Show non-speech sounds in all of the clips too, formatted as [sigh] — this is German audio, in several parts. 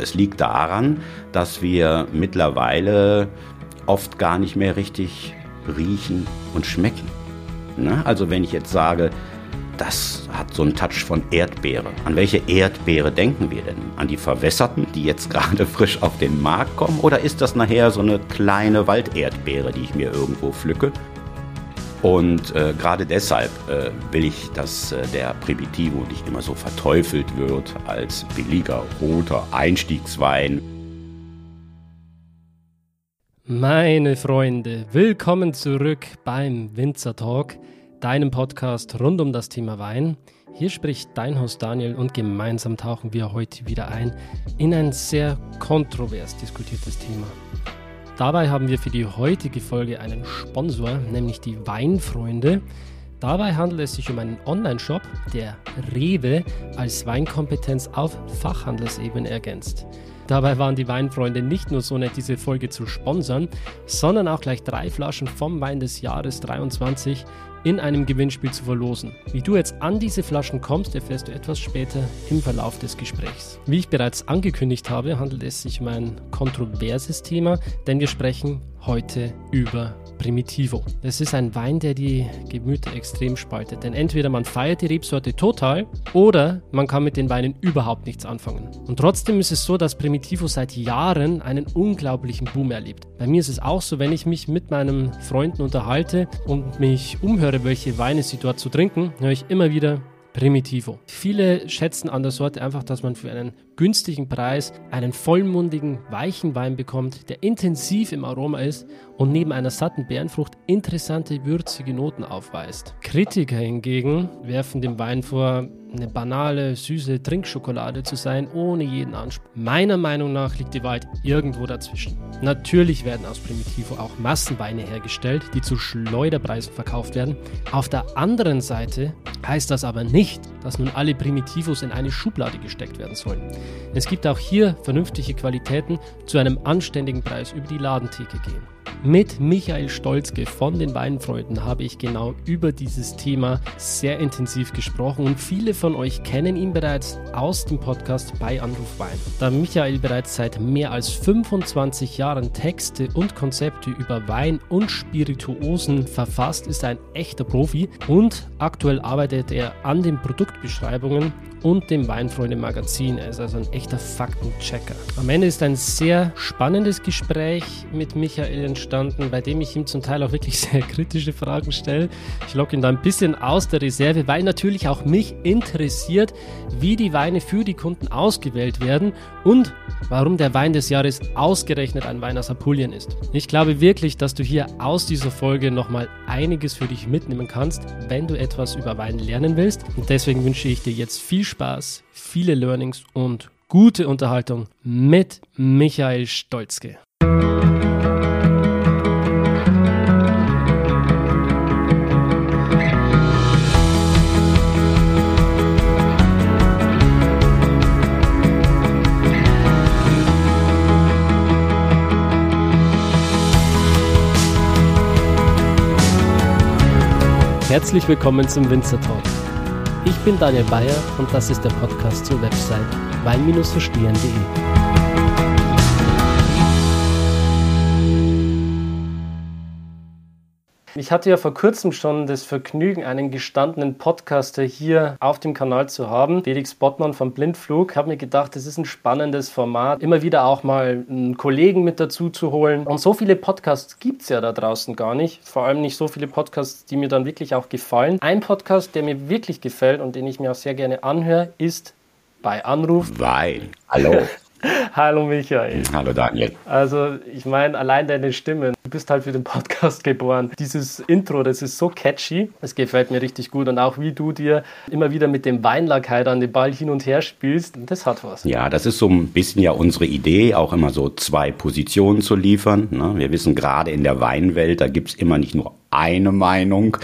Es liegt daran, dass wir mittlerweile oft gar nicht mehr richtig riechen und schmecken. Ne? Also wenn ich jetzt sage, das hat so einen Touch von Erdbeere. An welche Erdbeere denken wir denn? An die verwässerten, die jetzt [laughs] gerade frisch auf den Markt kommen? Oder ist das nachher so eine kleine Walderdbeere, die ich mir irgendwo pflücke? Und äh, gerade deshalb äh, will ich, dass äh, der Primitivo nicht immer so verteufelt wird als billiger roter Einstiegswein. Meine Freunde, willkommen zurück beim Winzer Talk deinem Podcast rund um das Thema Wein. Hier spricht dein Host Daniel und gemeinsam tauchen wir heute wieder ein in ein sehr kontrovers diskutiertes Thema. Dabei haben wir für die heutige Folge einen Sponsor, nämlich die Weinfreunde. Dabei handelt es sich um einen Online-Shop, der Rewe als Weinkompetenz auf Fachhandelsebene ergänzt. Dabei waren die Weinfreunde nicht nur so nett, diese Folge zu sponsern, sondern auch gleich drei Flaschen vom Wein des Jahres 23 in einem Gewinnspiel zu verlosen. Wie du jetzt an diese Flaschen kommst, erfährst du etwas später im Verlauf des Gesprächs. Wie ich bereits angekündigt habe, handelt es sich um ein kontroverses Thema, denn wir sprechen heute über Primitivo. Es ist ein Wein, der die Gemüter extrem spaltet, denn entweder man feiert die Rebsorte total oder man kann mit den Weinen überhaupt nichts anfangen. Und trotzdem ist es so, dass Primitivo seit Jahren einen unglaublichen Boom erlebt. Bei mir ist es auch so, wenn ich mich mit meinen Freunden unterhalte und mich umhöre, welche Weine sie dort zu trinken, höre ich immer wieder Primitivo. Viele schätzen an der Sorte einfach, dass man für einen günstigen Preis einen vollmundigen, weichen Wein bekommt, der intensiv im Aroma ist und neben einer satten Beerenfrucht interessante, würzige Noten aufweist. Kritiker hingegen werfen dem Wein vor, eine banale, süße Trinkschokolade zu sein, ohne jeden Anspruch. Meiner Meinung nach liegt die Wahrheit irgendwo dazwischen. Natürlich werden aus Primitivo auch Massenweine hergestellt, die zu Schleuderpreisen verkauft werden. Auf der anderen Seite heißt das aber nicht, dass nun alle Primitivos in eine Schublade gesteckt werden sollen. Es gibt auch hier vernünftige Qualitäten zu einem anständigen Preis über die Ladentheke gehen. Mit Michael Stolzke von den Weinfreunden habe ich genau über dieses Thema sehr intensiv gesprochen und viele von euch kennen ihn bereits aus dem Podcast bei Anruf Wein. Da Michael bereits seit mehr als 25 Jahren Texte und Konzepte über Wein und Spirituosen verfasst, ist er ein echter Profi und aktuell arbeitet er an den Produktbeschreibungen und dem Weinfreunde Magazin. Er ist also ein echter Faktenchecker. Am Ende ist ein sehr spannendes Gespräch mit Michael entstanden, bei dem ich ihm zum Teil auch wirklich [laughs] sehr kritische Fragen stelle. Ich locke ihn da ein bisschen aus der Reserve, weil natürlich auch mich interessiert, wie die Weine für die Kunden ausgewählt werden und warum der Wein des Jahres ausgerechnet ein Wein aus Apulien ist. Ich glaube wirklich, dass du hier aus dieser Folge nochmal einiges für dich mitnehmen kannst, wenn du etwas über Wein lernen willst. Und deswegen wünsche ich dir jetzt viel Spaß Spaß, viele Learnings und gute Unterhaltung mit Michael Stolzke. Herzlich willkommen zum Winzer Talk ich bin Daniel Bayer und das ist der Podcast zur Website wein-verstehen.de. Ich hatte ja vor kurzem schon das Vergnügen, einen gestandenen Podcaster hier auf dem Kanal zu haben, Felix Bottmann vom Blindflug. Ich habe mir gedacht, das ist ein spannendes Format, immer wieder auch mal einen Kollegen mit dazu zu holen. Und so viele Podcasts gibt es ja da draußen gar nicht. Vor allem nicht so viele Podcasts, die mir dann wirklich auch gefallen. Ein Podcast, der mir wirklich gefällt und den ich mir auch sehr gerne anhöre, ist bei Anruf. Wein. Hallo. [laughs] [laughs] Hallo Michael. Hallo Daniel. Also ich meine, allein deine Stimme, du bist halt für den Podcast [laughs] geboren. Dieses Intro, das ist so catchy, das gefällt mir richtig gut. Und auch wie du dir immer wieder mit dem Weinlackheit an den Ball hin und her spielst, das hat was. Ja, das ist so ein bisschen ja unsere Idee, auch immer so zwei Positionen zu liefern. Ne? Wir wissen gerade in der Weinwelt, da gibt es immer nicht nur eine Meinung,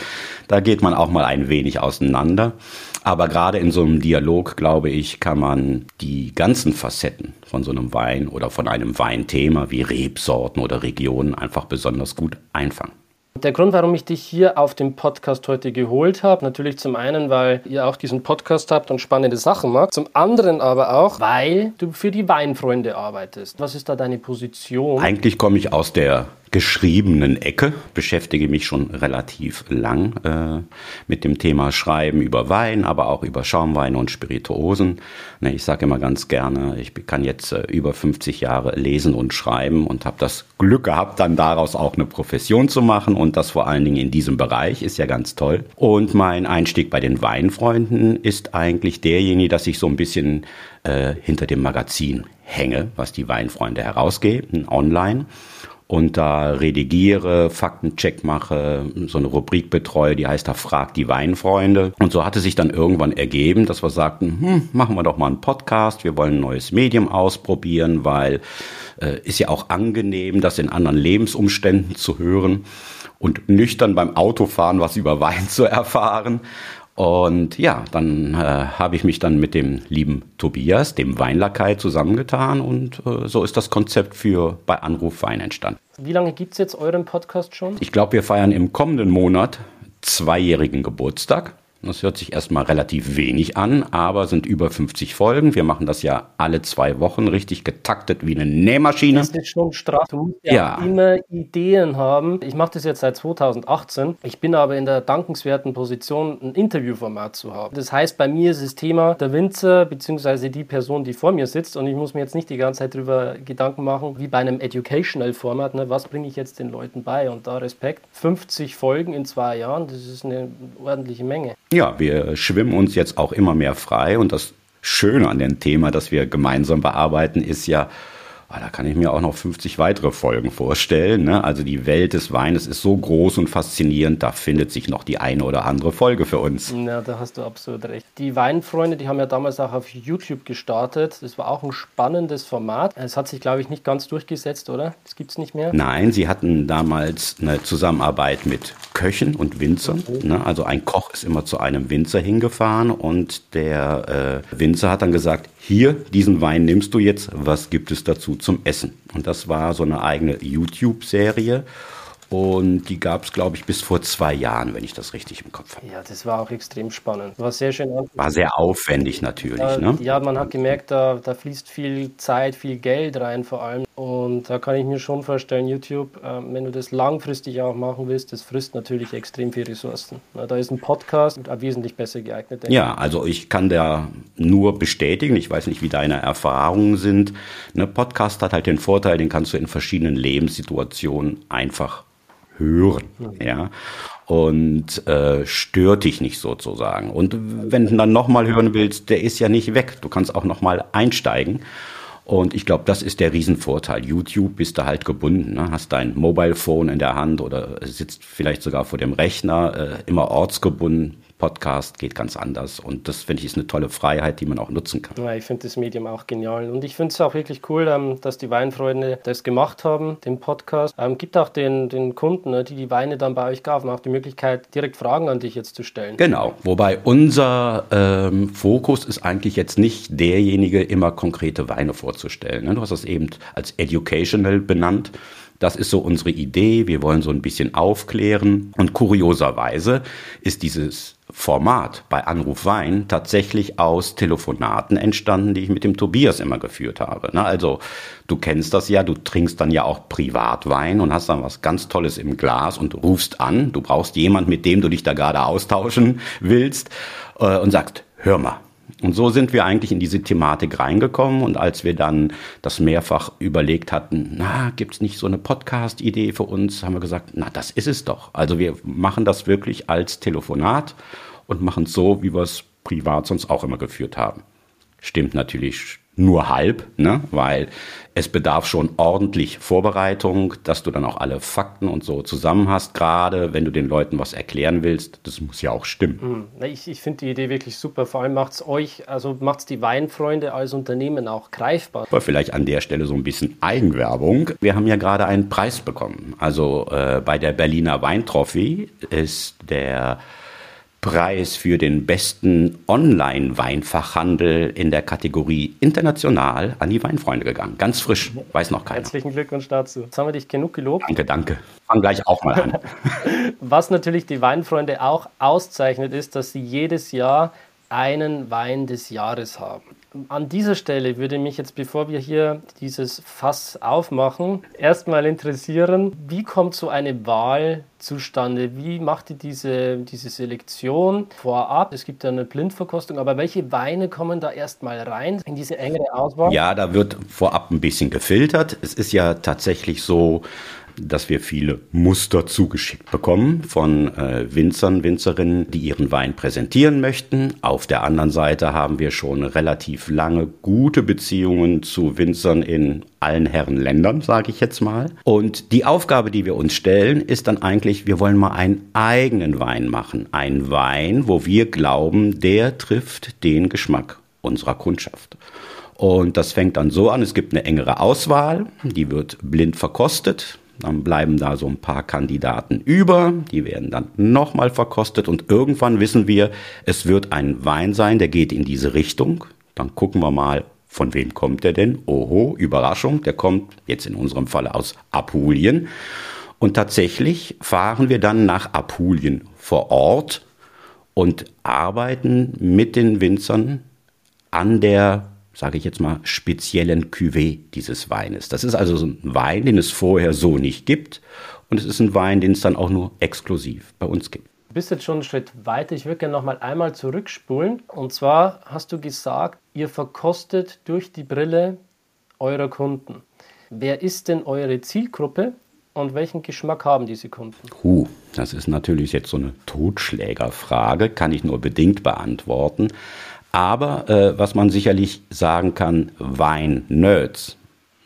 da geht man auch mal ein wenig auseinander. Aber gerade in so einem Dialog, glaube ich, kann man die ganzen Facetten von so einem Wein oder von einem Weinthema wie Rebsorten oder Regionen einfach besonders gut einfangen. Der Grund, warum ich dich hier auf dem Podcast heute geholt habe, natürlich zum einen, weil ihr auch diesen Podcast habt und spannende Sachen macht, zum anderen aber auch, weil du für die Weinfreunde arbeitest. Was ist da deine Position? Eigentlich komme ich aus der geschriebenen Ecke, beschäftige mich schon relativ lang äh, mit dem Thema Schreiben über Wein, aber auch über Schaumweine und Spirituosen. Ne, ich sage immer ganz gerne, ich kann jetzt äh, über 50 Jahre lesen und schreiben und habe das Glück gehabt, dann daraus auch eine Profession zu machen und das vor allen Dingen in diesem Bereich ist ja ganz toll. Und mein Einstieg bei den Weinfreunden ist eigentlich derjenige, dass ich so ein bisschen äh, hinter dem Magazin hänge, was die Weinfreunde herausgeben, online und da redigiere, Faktencheck mache, so eine Rubrik betreue, die heißt da Frag die Weinfreunde. Und so hatte sich dann irgendwann ergeben, dass wir sagten, hm, machen wir doch mal einen Podcast, wir wollen ein neues Medium ausprobieren, weil äh, ist ja auch angenehm, das in anderen Lebensumständen zu hören und nüchtern beim Autofahren was über Wein zu erfahren. Und ja, dann äh, habe ich mich dann mit dem lieben Tobias, dem Weinlakai, zusammengetan und äh, so ist das Konzept für bei Anruf Wein entstanden. Wie lange gibt es jetzt euren Podcast schon? Ich glaube, wir feiern im kommenden Monat zweijährigen Geburtstag. Das hört sich erstmal relativ wenig an, aber sind über 50 Folgen. Wir machen das ja alle zwei Wochen richtig getaktet wie eine Nähmaschine. Das ist schon straff. Du musst ja, ja. immer Ideen haben. Ich mache das jetzt seit 2018. Ich bin aber in der dankenswerten Position, ein Interviewformat zu haben. Das heißt, bei mir ist das Thema der Winzer bzw. die Person, die vor mir sitzt und ich muss mir jetzt nicht die ganze Zeit darüber Gedanken machen, wie bei einem Educational-Format, ne? was bringe ich jetzt den Leuten bei? Und da Respekt. 50 Folgen in zwei Jahren, das ist eine ordentliche Menge. Ja, wir schwimmen uns jetzt auch immer mehr frei und das Schöne an dem Thema, das wir gemeinsam bearbeiten, ist ja, Ah, da kann ich mir auch noch 50 weitere Folgen vorstellen. Ne? Also die Welt des Weines ist so groß und faszinierend, da findet sich noch die eine oder andere Folge für uns. Ja, da hast du absolut recht. Die Weinfreunde, die haben ja damals auch auf YouTube gestartet. Das war auch ein spannendes Format. Es hat sich, glaube ich, nicht ganz durchgesetzt, oder? Das gibt es nicht mehr. Nein, sie hatten damals eine Zusammenarbeit mit Köchen und Winzern. Okay. Ne? Also ein Koch ist immer zu einem Winzer hingefahren und der äh, Winzer hat dann gesagt, hier, diesen Wein nimmst du jetzt, was gibt es dazu zum Essen? Und das war so eine eigene YouTube-Serie. Und die gab es, glaube ich, bis vor zwei Jahren, wenn ich das richtig im Kopf habe. Ja, das war auch extrem spannend. War sehr schön. War sehr aufwendig natürlich. Ja, ne? ja man hat gemerkt, da, da fließt viel Zeit, viel Geld rein vor allem. Und da kann ich mir schon vorstellen, YouTube, äh, wenn du das langfristig auch machen willst, das frisst natürlich extrem viel Ressourcen. Da ist ein Podcast wesentlich besser geeignet. Ja, also ich kann da nur bestätigen, ich weiß nicht, wie deine Erfahrungen sind. Ein Podcast hat halt den Vorteil, den kannst du in verschiedenen Lebenssituationen einfach hören. Mhm. Ja und äh, stört dich nicht sozusagen. Und wenn du dann nochmal hören willst, der ist ja nicht weg. Du kannst auch nochmal einsteigen. Und ich glaube, das ist der Riesenvorteil. YouTube bist du halt gebunden, ne? hast dein Mobile Phone in der Hand oder sitzt vielleicht sogar vor dem Rechner, äh, immer ortsgebunden. Podcast geht ganz anders. Und das finde ich ist eine tolle Freiheit, die man auch nutzen kann. Ja, ich finde das Medium auch genial. Und ich finde es auch wirklich cool, ähm, dass die Weinfreunde das gemacht haben, den Podcast. Ähm, gibt auch den, den Kunden, ne, die die Weine dann bei euch kaufen, auch die Möglichkeit, direkt Fragen an dich jetzt zu stellen. Genau. Wobei unser ähm, Fokus ist eigentlich jetzt nicht derjenige, immer konkrete Weine vorzustellen. Ne? Du hast das eben als educational benannt. Das ist so unsere Idee. Wir wollen so ein bisschen aufklären. Und kurioserweise ist dieses Format bei Anruf Wein tatsächlich aus Telefonaten entstanden, die ich mit dem Tobias immer geführt habe. Also du kennst das ja, du trinkst dann ja auch Privatwein und hast dann was ganz Tolles im Glas und rufst an. Du brauchst jemand, mit dem du dich da gerade austauschen willst äh, und sagst, hör mal, und so sind wir eigentlich in diese Thematik reingekommen. Und als wir dann das mehrfach überlegt hatten, na, gibt's nicht so eine Podcast-Idee für uns, haben wir gesagt, na, das ist es doch. Also wir machen das wirklich als Telefonat und machen es so, wie wir es privat sonst auch immer geführt haben. Stimmt natürlich nur halb, ne? weil es bedarf schon ordentlich Vorbereitung, dass du dann auch alle Fakten und so zusammen hast, gerade wenn du den Leuten was erklären willst. Das muss ja auch stimmen. Hm. Ich, ich finde die Idee wirklich super. Vor allem macht es euch, also macht es die Weinfreunde als Unternehmen auch greifbar. Aber vielleicht an der Stelle so ein bisschen Eigenwerbung. Wir haben ja gerade einen Preis bekommen. Also äh, bei der Berliner Weintrophy ist der Preis für den besten Online-Weinfachhandel in der Kategorie international an die Weinfreunde gegangen. Ganz frisch, weiß noch keiner. Herzlichen Glückwunsch dazu. Jetzt haben wir dich genug gelobt. Danke, danke. Fang gleich auch mal an. [laughs] Was natürlich die Weinfreunde auch auszeichnet, ist, dass sie jedes Jahr einen Wein des Jahres haben. An dieser Stelle würde mich jetzt, bevor wir hier dieses Fass aufmachen, erstmal interessieren, wie kommt so eine Wahl zustande? Wie macht ihr diese, diese Selektion vorab? Es gibt ja eine Blindverkostung, aber welche Weine kommen da erstmal rein in diese engere Auswahl? Ja, da wird vorab ein bisschen gefiltert. Es ist ja tatsächlich so, dass wir viele Muster zugeschickt bekommen von äh, Winzern, Winzerinnen, die ihren Wein präsentieren möchten. Auf der anderen Seite haben wir schon relativ lange gute Beziehungen zu Winzern in allen Herren Ländern, sage ich jetzt mal. Und die Aufgabe, die wir uns stellen, ist dann eigentlich, wir wollen mal einen eigenen Wein machen. Ein Wein, wo wir glauben, der trifft den Geschmack unserer Kundschaft. Und das fängt dann so an, es gibt eine engere Auswahl, die wird blind verkostet. Dann bleiben da so ein paar Kandidaten über, die werden dann nochmal verkostet und irgendwann wissen wir, es wird ein Wein sein, der geht in diese Richtung. Dann gucken wir mal, von wem kommt der denn? Oho, Überraschung, der kommt jetzt in unserem Falle aus Apulien. Und tatsächlich fahren wir dann nach Apulien vor Ort und arbeiten mit den Winzern an der sage ich jetzt mal, speziellen Cuvée dieses Weines. Das ist also so ein Wein, den es vorher so nicht gibt. Und es ist ein Wein, den es dann auch nur exklusiv bei uns gibt. Du bist jetzt schon einen Schritt weiter. Ich würde gerne noch mal einmal zurückspulen. Und zwar hast du gesagt, ihr verkostet durch die Brille eurer Kunden. Wer ist denn eure Zielgruppe und welchen Geschmack haben diese Kunden? Huh, das ist natürlich jetzt so eine Totschlägerfrage, kann ich nur bedingt beantworten. Aber äh, was man sicherlich sagen kann, Wein-Nerds,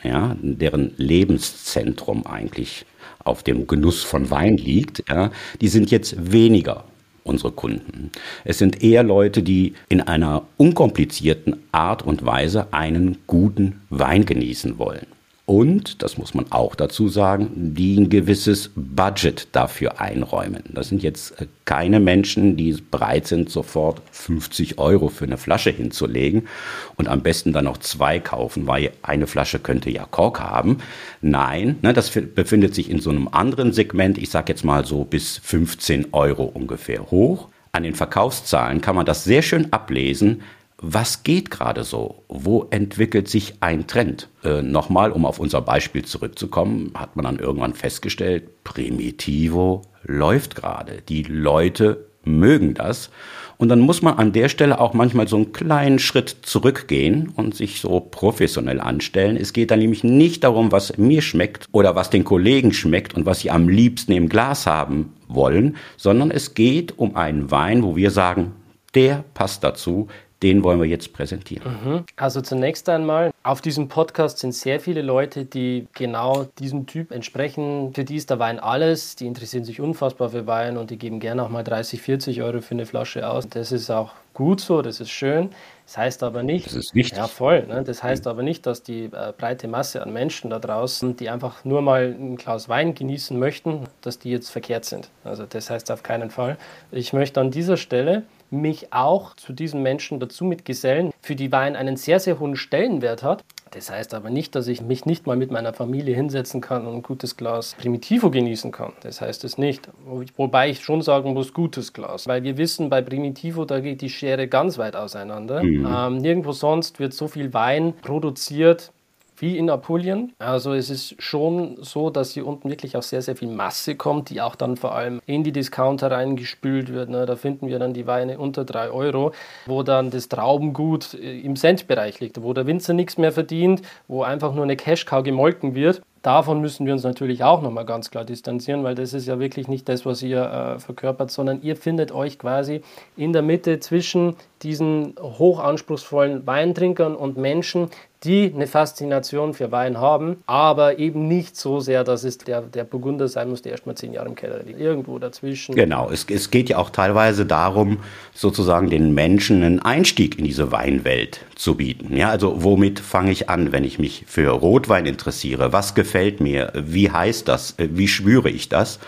ja, deren Lebenszentrum eigentlich auf dem Genuss von Wein liegt, ja, die sind jetzt weniger unsere Kunden. Es sind eher Leute, die in einer unkomplizierten Art und Weise einen guten Wein genießen wollen und, das muss man auch dazu sagen, die ein gewisses Budget dafür einräumen. Das sind jetzt äh, keine Menschen, die bereit sind, sofort 50 Euro für eine Flasche hinzulegen und am besten dann noch zwei kaufen, weil eine Flasche könnte ja Kork haben. Nein, ne, das befindet sich in so einem anderen Segment, ich sage jetzt mal so bis 15 Euro ungefähr hoch. An den Verkaufszahlen kann man das sehr schön ablesen, was geht gerade so? Wo entwickelt sich ein Trend? Äh, Nochmal, um auf unser Beispiel zurückzukommen, hat man dann irgendwann festgestellt, Primitivo läuft gerade. Die Leute mögen das. Und dann muss man an der Stelle auch manchmal so einen kleinen Schritt zurückgehen und sich so professionell anstellen. Es geht dann nämlich nicht darum, was mir schmeckt oder was den Kollegen schmeckt und was sie am liebsten im Glas haben wollen, sondern es geht um einen Wein, wo wir sagen, der passt dazu, den wollen wir jetzt präsentieren. Mhm. Also zunächst einmal, auf diesem Podcast sind sehr viele Leute, die genau diesem Typ entsprechen. Für die ist der Wein alles, die interessieren sich unfassbar für Wein und die geben gerne auch mal 30, 40 Euro für eine Flasche aus. Das ist auch gut so, das ist schön. Das heißt aber nicht, das ist wichtig. Ja, voll. Ne? Das heißt aber nicht, dass die äh, breite Masse an Menschen da draußen, die einfach nur mal ein Glas Wein genießen möchten, dass die jetzt verkehrt sind. Also das heißt auf keinen Fall. Ich möchte an dieser Stelle mich auch zu diesen Menschen dazu mitgesellen, für die Wein einen sehr, sehr hohen Stellenwert hat. Das heißt aber nicht, dass ich mich nicht mal mit meiner Familie hinsetzen kann und ein gutes Glas Primitivo genießen kann. Das heißt es nicht. Wobei ich schon sagen muss, gutes Glas. Weil wir wissen, bei Primitivo, da geht die Schere ganz weit auseinander. Mhm. Ähm, nirgendwo sonst wird so viel Wein produziert wie in Apulien. Also es ist schon so, dass hier unten wirklich auch sehr, sehr viel Masse kommt, die auch dann vor allem in die Discounter reingespült wird. Ne? Da finden wir dann die Weine unter 3 Euro, wo dann das Traubengut äh, im Centbereich liegt, wo der Winzer nichts mehr verdient, wo einfach nur eine Cash-Cow gemolken wird. Davon müssen wir uns natürlich auch nochmal ganz klar distanzieren, weil das ist ja wirklich nicht das, was ihr äh, verkörpert, sondern ihr findet euch quasi in der Mitte zwischen diesen hochanspruchsvollen Weintrinkern und Menschen, die eine Faszination für Wein haben, aber eben nicht so sehr, dass es der, der Burgunder sein muss, der erst mal zehn Jahre im Keller liegt. Irgendwo dazwischen. Genau, es, es geht ja auch teilweise darum, sozusagen den Menschen einen Einstieg in diese Weinwelt zu bieten. Ja, also womit fange ich an, wenn ich mich für Rotwein interessiere? Was gefällt mir? Wie heißt das? Wie schwüre ich das?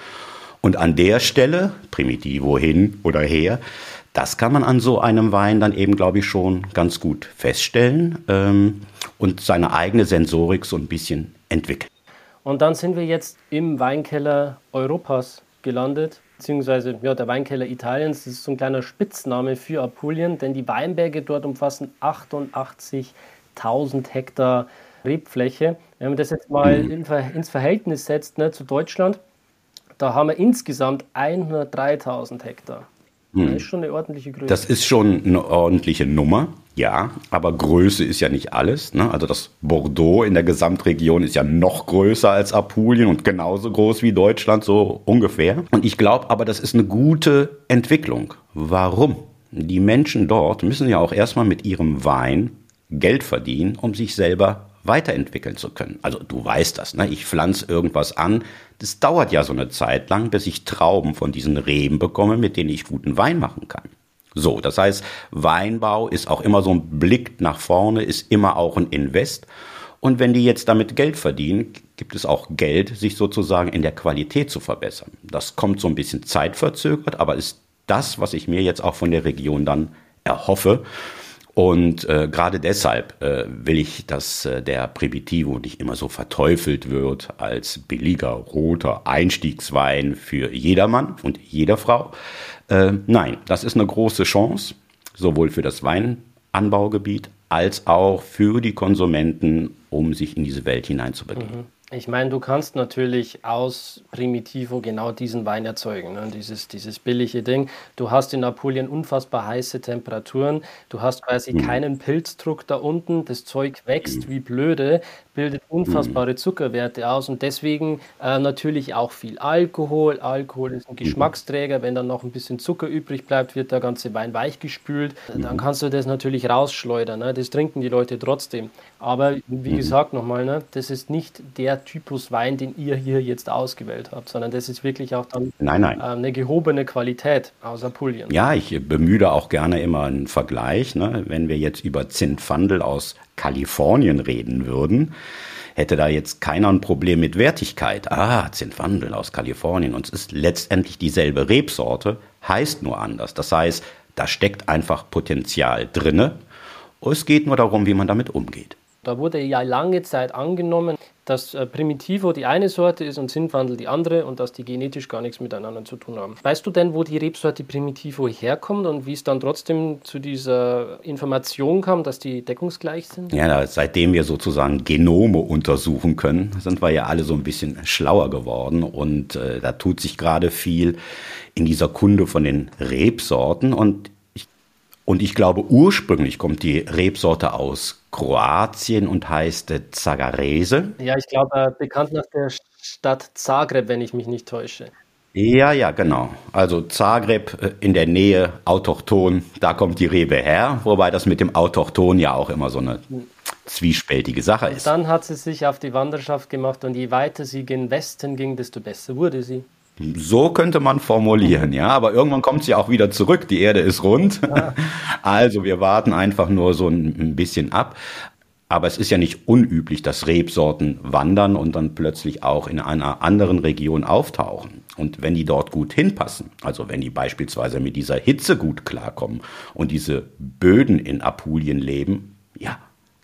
Und an der Stelle, Primitivo hin oder her, das kann man an so einem Wein dann eben, glaube ich, schon ganz gut feststellen ähm, und seine eigene Sensorik so ein bisschen entwickeln. Und dann sind wir jetzt im Weinkeller Europas gelandet, beziehungsweise ja, der Weinkeller Italiens. Das ist so ein kleiner Spitzname für Apulien, denn die Weinberge dort umfassen 88.000 Hektar Rebfläche. Wenn man das jetzt mal mhm. ins Verhältnis setzt ne, zu Deutschland, da haben wir insgesamt 103.000 Hektar. Das ist schon eine ordentliche Größe. Das ist schon eine ordentliche Nummer, ja. Aber Größe ist ja nicht alles. Ne? Also das Bordeaux in der Gesamtregion ist ja noch größer als Apulien und genauso groß wie Deutschland, so ungefähr. Und ich glaube aber, das ist eine gute Entwicklung. Warum? Die Menschen dort müssen ja auch erstmal mit ihrem Wein Geld verdienen, um sich selber weiterentwickeln zu können. Also du weißt das, ne? ich pflanze irgendwas an. Das dauert ja so eine Zeit lang, bis ich Trauben von diesen Reben bekomme, mit denen ich guten Wein machen kann. So, das heißt, Weinbau ist auch immer so ein Blick nach vorne, ist immer auch ein Invest. Und wenn die jetzt damit Geld verdienen, gibt es auch Geld, sich sozusagen in der Qualität zu verbessern. Das kommt so ein bisschen zeitverzögert, aber ist das, was ich mir jetzt auch von der Region dann erhoffe. Und äh, gerade deshalb äh, will ich, dass äh, der Primitivo nicht immer so verteufelt wird als billiger roter Einstiegswein für jedermann und jeder Frau. Äh, nein, das ist eine große Chance, sowohl für das Weinanbaugebiet als auch für die Konsumenten, um sich in diese Welt hineinzubegeben. Mhm. Ich meine, du kannst natürlich aus Primitivo genau diesen Wein erzeugen, ne? dieses, dieses billige Ding. Du hast in Apulien unfassbar heiße Temperaturen, du hast quasi mhm. keinen Pilzdruck da unten, das Zeug wächst mhm. wie blöde bildet unfassbare mhm. Zuckerwerte aus und deswegen äh, natürlich auch viel Alkohol. Alkohol ist ein mhm. Geschmacksträger. Wenn dann noch ein bisschen Zucker übrig bleibt, wird der ganze Wein weichgespült. Dann mhm. kannst du das natürlich rausschleudern. Ne? Das trinken die Leute trotzdem. Aber wie gesagt nochmal, ne? das ist nicht der Typus Wein, den ihr hier jetzt ausgewählt habt, sondern das ist wirklich auch dann nein, nein. Äh, eine gehobene Qualität aus Apulien. Ja, ich bemühe auch gerne immer einen Vergleich. Ne? Wenn wir jetzt über Zintfandel aus Kalifornien reden würden, hätte da jetzt keiner ein Problem mit Wertigkeit. Ah, Zinfandel aus Kalifornien. Und es ist letztendlich dieselbe Rebsorte, heißt nur anders. Das heißt, da steckt einfach Potenzial drinne. Es geht nur darum, wie man damit umgeht. Da wurde ja lange Zeit angenommen, dass äh, Primitivo die eine Sorte ist und Sintwandel die andere und dass die genetisch gar nichts miteinander zu tun haben. Weißt du denn, wo die Rebsorte Primitivo herkommt und wie es dann trotzdem zu dieser Information kam, dass die deckungsgleich sind? Ja, seitdem wir sozusagen Genome untersuchen können, sind wir ja alle so ein bisschen schlauer geworden und äh, da tut sich gerade viel in dieser Kunde von den Rebsorten und und ich glaube, ursprünglich kommt die Rebsorte aus Kroatien und heißt Zagarese. Ja, ich glaube, äh, bekannt nach der Stadt Zagreb, wenn ich mich nicht täusche. Ja, ja, genau. Also Zagreb äh, in der Nähe, autochton, da kommt die Rebe her, wobei das mit dem Autochton ja auch immer so eine zwiespältige Sache ist. Und dann hat sie sich auf die Wanderschaft gemacht und je weiter sie gen Westen ging, desto besser wurde sie. So könnte man formulieren, ja. Aber irgendwann kommt sie auch wieder zurück. Die Erde ist rund. [laughs] Also wir warten einfach nur so ein bisschen ab. Aber es ist ja nicht unüblich, dass Rebsorten wandern und dann plötzlich auch in einer anderen Region auftauchen. Und wenn die dort gut hinpassen, also wenn die beispielsweise mit dieser Hitze gut klarkommen und diese Böden in Apulien leben, ja,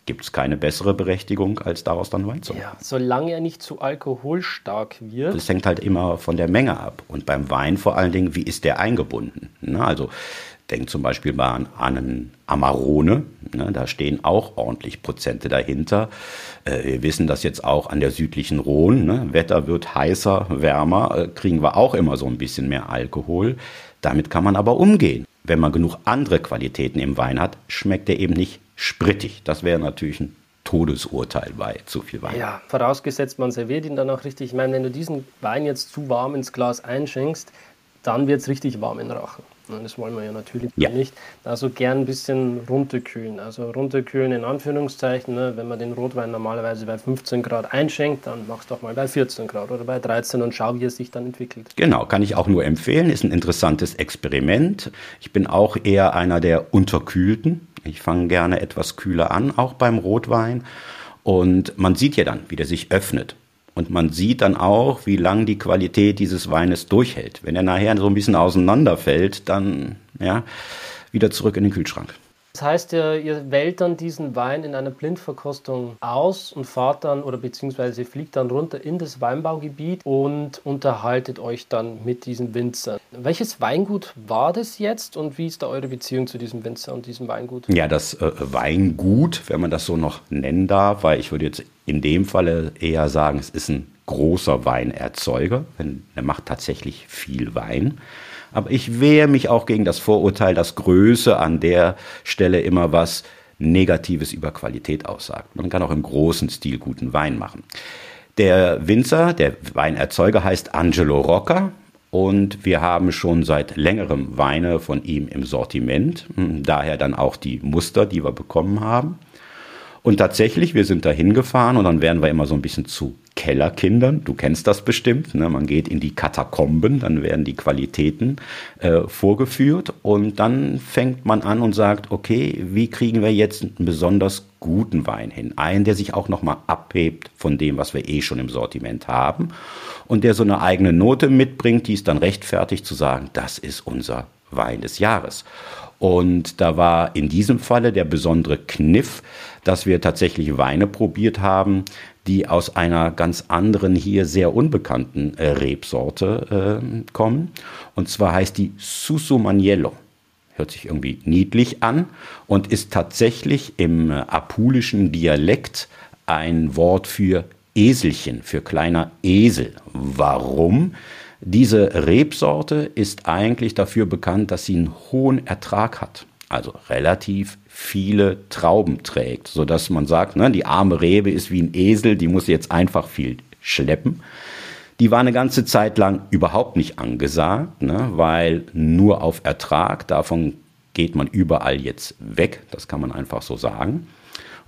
gibt es keine bessere Berechtigung, als daraus dann Wein zu machen. Ja, solange er nicht zu alkoholstark wird. Das hängt halt immer von der Menge ab. Und beim Wein vor allen Dingen, wie ist der eingebunden? Ne? Also denk zum Beispiel mal an, an einen Amarone, ne? da stehen auch ordentlich Prozente dahinter. Äh, wir wissen das jetzt auch an der südlichen Rhone. Ne? Wetter wird heißer, wärmer, äh, kriegen wir auch immer so ein bisschen mehr Alkohol. Damit kann man aber umgehen. Wenn man genug andere Qualitäten im Wein hat, schmeckt er eben nicht sprittig. Das wäre natürlich ein Todesurteil bei zu viel Wein. Ja, vorausgesetzt, man serviert ihn dann auch richtig. Ich meine, wenn du diesen Wein jetzt zu warm ins Glas einschenkst, dann wird es richtig warm in Rachen. Das wollen wir ja natürlich ja. nicht. Also gern ein bisschen runterkühlen. Also runterkühlen in Anführungszeichen. Ne? Wenn man den Rotwein normalerweise bei 15 Grad einschenkt, dann mach es doch mal bei 14 Grad oder bei 13 und schau, wie es sich dann entwickelt. Genau, kann ich auch nur empfehlen. Ist ein interessantes Experiment. Ich bin auch eher einer der Unterkühlten. Ich fange gerne etwas kühler an, auch beim Rotwein. Und man sieht ja dann, wie der sich öffnet. Und man sieht dann auch, wie lang die Qualität dieses Weines durchhält. Wenn er nachher so ein bisschen auseinanderfällt, dann ja, wieder zurück in den Kühlschrank. Das heißt, ihr, ihr wählt dann diesen Wein in einer Blindverkostung aus und fahrt dann oder beziehungsweise fliegt dann runter in das Weinbaugebiet und unterhaltet euch dann mit diesen Winzern. Welches Weingut war das jetzt und wie ist da eure Beziehung zu diesem Winzer und diesem Weingut? Ja, das äh, Weingut, wenn man das so noch nennen darf, weil ich würde jetzt in dem Falle eher sagen, es ist ein großer Weinerzeuger, denn er macht tatsächlich viel Wein. Aber ich wehre mich auch gegen das Vorurteil, dass Größe an der Stelle immer was Negatives über Qualität aussagt. Man kann auch im großen Stil guten Wein machen. Der Winzer, der Weinerzeuger heißt Angelo Rocca und wir haben schon seit längerem Weine von ihm im Sortiment, daher dann auch die Muster, die wir bekommen haben. Und tatsächlich, wir sind da hingefahren und dann werden wir immer so ein bisschen zu Kellerkindern. Du kennst das bestimmt. Ne? Man geht in die Katakomben, dann werden die Qualitäten äh, vorgeführt und dann fängt man an und sagt, okay, wie kriegen wir jetzt einen besonders guten Wein hin? Einen, der sich auch nochmal abhebt von dem, was wir eh schon im Sortiment haben und der so eine eigene Note mitbringt, die ist dann rechtfertigt zu sagen, das ist unser Wein des Jahres. Und da war in diesem Falle der besondere Kniff, dass wir tatsächlich Weine probiert haben, die aus einer ganz anderen, hier sehr unbekannten äh, Rebsorte äh, kommen. Und zwar heißt die Susumaniello. Hört sich irgendwie niedlich an und ist tatsächlich im äh, apulischen Dialekt ein Wort für Eselchen, für kleiner Esel. Warum? Diese Rebsorte ist eigentlich dafür bekannt, dass sie einen hohen Ertrag hat also relativ viele Trauben trägt, sodass man sagt, ne, die arme Rebe ist wie ein Esel, die muss jetzt einfach viel schleppen. Die war eine ganze Zeit lang überhaupt nicht angesagt, ne, weil nur auf Ertrag, davon geht man überall jetzt weg, das kann man einfach so sagen.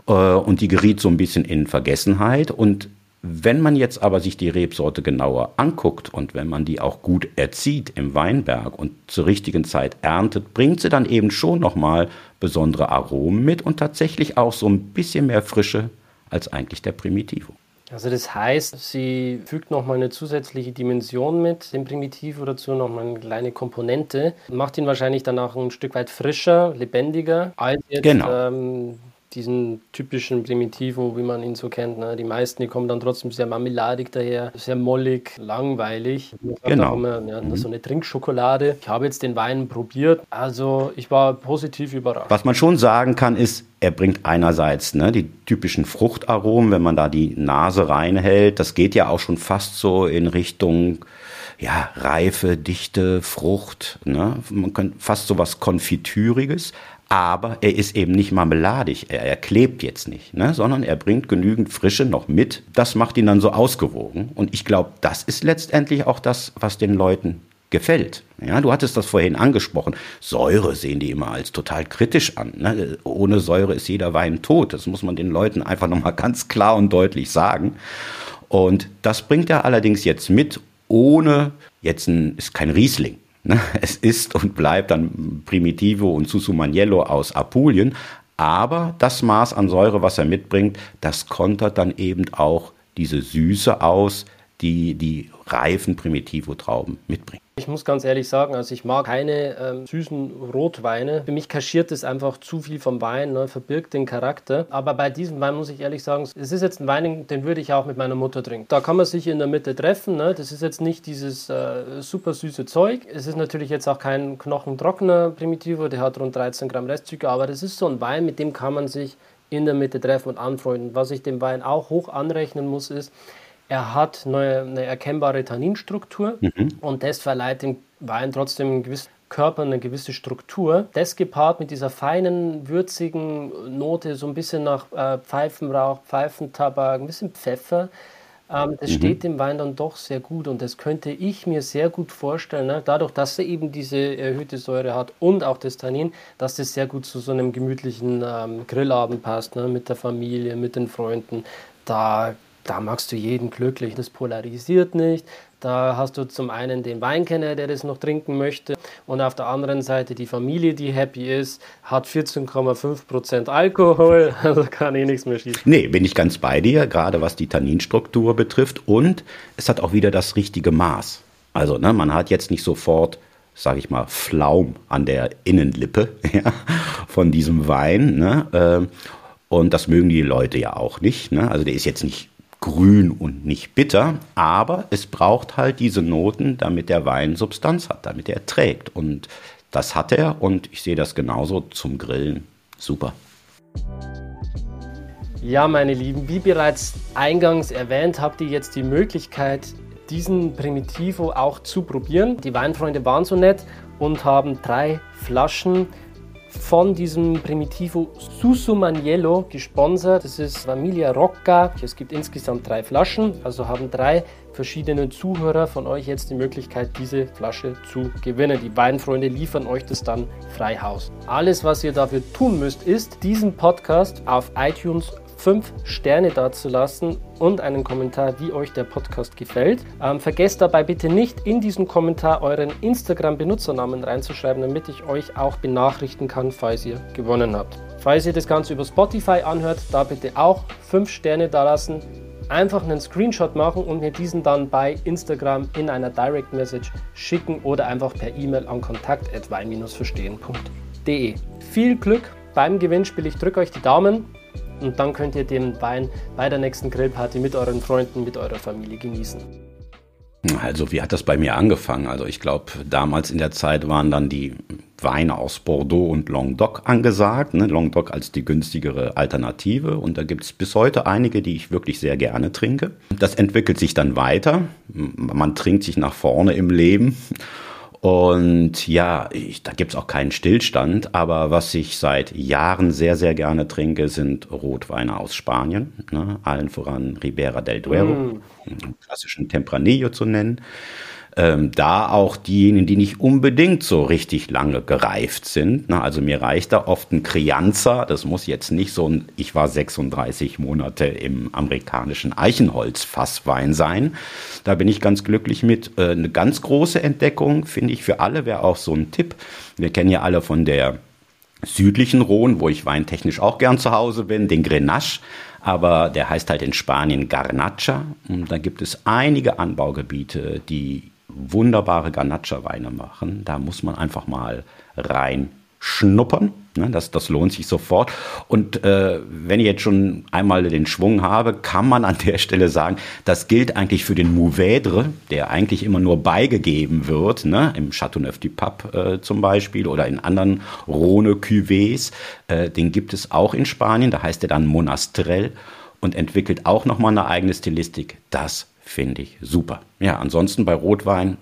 Äh, und die geriet so ein bisschen in Vergessenheit und wenn man jetzt aber sich die Rebsorte genauer anguckt und wenn man die auch gut erzieht im Weinberg und zur richtigen Zeit erntet, bringt sie dann eben schon nochmal besondere Aromen mit und tatsächlich auch so ein bisschen mehr Frische als eigentlich der Primitivo. Also das heißt, sie fügt nochmal eine zusätzliche Dimension mit, dem Primitivo dazu nochmal eine kleine Komponente, macht ihn wahrscheinlich dann auch ein Stück weit frischer, lebendiger als jetzt genau. ähm, diesen typischen Primitivo, wie man ihn so kennt. Ne? Die meisten, die kommen dann trotzdem sehr marmeladig daher, sehr mollig, langweilig. Genau. Immer, ja, mhm. So eine Trinkschokolade. Ich habe jetzt den Wein probiert, also ich war positiv überrascht. Was man schon sagen kann, ist, er bringt einerseits ne, die typischen Fruchtaromen, wenn man da die Nase reinhält. Das geht ja auch schon fast so in Richtung ja, Reife, Dichte, Frucht. Ne? Man könnte fast so was Konfitüriges aber er ist eben nicht marmeladig, er, er klebt jetzt nicht, ne? sondern er bringt genügend Frische noch mit. Das macht ihn dann so ausgewogen. Und ich glaube, das ist letztendlich auch das, was den Leuten gefällt. Ja, du hattest das vorhin angesprochen. Säure sehen die immer als total kritisch an. Ne? Ohne Säure ist jeder Wein tot. Das muss man den Leuten einfach nochmal ganz klar und deutlich sagen. Und das bringt er allerdings jetzt mit, ohne jetzt ein, ist kein Riesling. Ne? Es ist und bleibt dann Primitivo und Susumaniello aus Apulien, aber das Maß an Säure, was er mitbringt, das kontert dann eben auch diese Süße aus, die die reifen Primitivo-Trauben mitbringen. Ich muss ganz ehrlich sagen, also ich mag keine ähm, süßen Rotweine. Für mich kaschiert es einfach zu viel vom Wein, ne, verbirgt den Charakter. Aber bei diesem Wein muss ich ehrlich sagen, es ist jetzt ein Wein, den würde ich auch mit meiner Mutter trinken. Da kann man sich in der Mitte treffen. Ne? Das ist jetzt nicht dieses äh, super süße Zeug. Es ist natürlich jetzt auch kein knochentrockener Primitivo, der hat rund 13 Gramm Restzucker, aber das ist so ein Wein, mit dem kann man sich in der Mitte treffen und anfreunden. Was ich dem Wein auch hoch anrechnen muss, ist, er hat eine, eine erkennbare Tanninstruktur mhm. und das verleiht dem Wein trotzdem einen gewissen Körper eine gewisse Struktur. Das gepaart mit dieser feinen, würzigen Note, so ein bisschen nach äh, Pfeifenrauch, Pfeifentabak, ein bisschen Pfeffer. Ähm, das mhm. steht dem Wein dann doch sehr gut und das könnte ich mir sehr gut vorstellen, ne? dadurch, dass er eben diese erhöhte Säure hat und auch das Tannin, dass das sehr gut zu so einem gemütlichen ähm, Grillabend passt, ne? mit der Familie, mit den Freunden. Da da machst du jeden glücklich. Das polarisiert nicht. Da hast du zum einen den Weinkenner, der das noch trinken möchte, und auf der anderen Seite die Familie, die happy ist, hat 14,5% Alkohol, [laughs] also kann eh nichts mehr schießen. Nee, bin ich ganz bei dir, gerade was die Tanninstruktur betrifft. Und es hat auch wieder das richtige Maß. Also, ne, man hat jetzt nicht sofort sage ich mal, Flaum an der Innenlippe [laughs] ja, von diesem Wein. Ne? Ähm, und das mögen die Leute ja auch nicht. Ne? Also der ist jetzt nicht grün und nicht bitter, aber es braucht halt diese Noten, damit der Wein Substanz hat, damit er trägt. Und das hat er und ich sehe das genauso zum Grillen. Super. Ja, meine Lieben, wie bereits eingangs erwähnt, habt ihr jetzt die Möglichkeit, diesen Primitivo auch zu probieren. Die Weinfreunde waren so nett und haben drei Flaschen von diesem Primitivo Susumaniello gesponsert. Das ist Familia Rocca. Es gibt insgesamt drei Flaschen, also haben drei verschiedene Zuhörer von euch jetzt die Möglichkeit, diese Flasche zu gewinnen. Die Weinfreunde liefern euch das dann frei Haus. Alles, was ihr dafür tun müsst, ist diesen Podcast auf iTunes fünf Sterne dazulassen und einen Kommentar, wie euch der Podcast gefällt. Ähm, vergesst dabei bitte nicht, in diesen Kommentar euren Instagram-Benutzernamen reinzuschreiben, damit ich euch auch benachrichten kann, falls ihr gewonnen habt. Falls ihr das Ganze über Spotify anhört, da bitte auch fünf Sterne dalassen. Einfach einen Screenshot machen und mir diesen dann bei Instagram in einer Direct Message schicken oder einfach per E-Mail an kontakt.wein-verstehen.de. Viel Glück beim Gewinnspiel. Ich drücke euch die Daumen und dann könnt ihr den Wein bei der nächsten Grillparty mit euren Freunden, mit eurer Familie genießen. Also wie hat das bei mir angefangen? Also ich glaube, damals in der Zeit waren dann die Weine aus Bordeaux und Languedoc angesagt. Ne? Languedoc als die günstigere Alternative. Und da gibt es bis heute einige, die ich wirklich sehr gerne trinke. Das entwickelt sich dann weiter. Man trinkt sich nach vorne im Leben. Und ja, ich, da gibt's auch keinen Stillstand, aber was ich seit Jahren sehr, sehr gerne trinke, sind Rotweine aus Spanien, ne? allen voran Ribera del Duero, mm. klassischen Tempranillo zu nennen ähm, da auch diejenigen, die nicht unbedingt so richtig lange gereift sind. Ne? Also mir reicht da oft ein Crianza, das muss jetzt nicht so ein, ich war 36 Monate im amerikanischen Eichenholzfasswein sein. Da bin ich ganz glücklich mit. Äh, eine ganz große Entdeckung, finde ich, für alle wäre auch so ein Tipp. Wir kennen ja alle von der südlichen Rhone, wo ich weintechnisch auch gern zu Hause bin, den Grenache aber der heißt halt in Spanien Garnacha. Und da gibt es einige Anbaugebiete, die wunderbare Garnacha-Weine machen. Da muss man einfach mal rein schnuppern. Ne, das, das lohnt sich sofort. Und äh, wenn ich jetzt schon einmal den Schwung habe, kann man an der Stelle sagen, das gilt eigentlich für den Mouvedre, der eigentlich immer nur beigegeben wird, ne, im Chateauneuf du Pape äh, zum Beispiel oder in anderen Rhone-Cuvées. Äh, den gibt es auch in Spanien, da heißt er dann Monastrell und entwickelt auch nochmal eine eigene Stilistik. Das finde ich super. Ja, ansonsten bei Rotwein,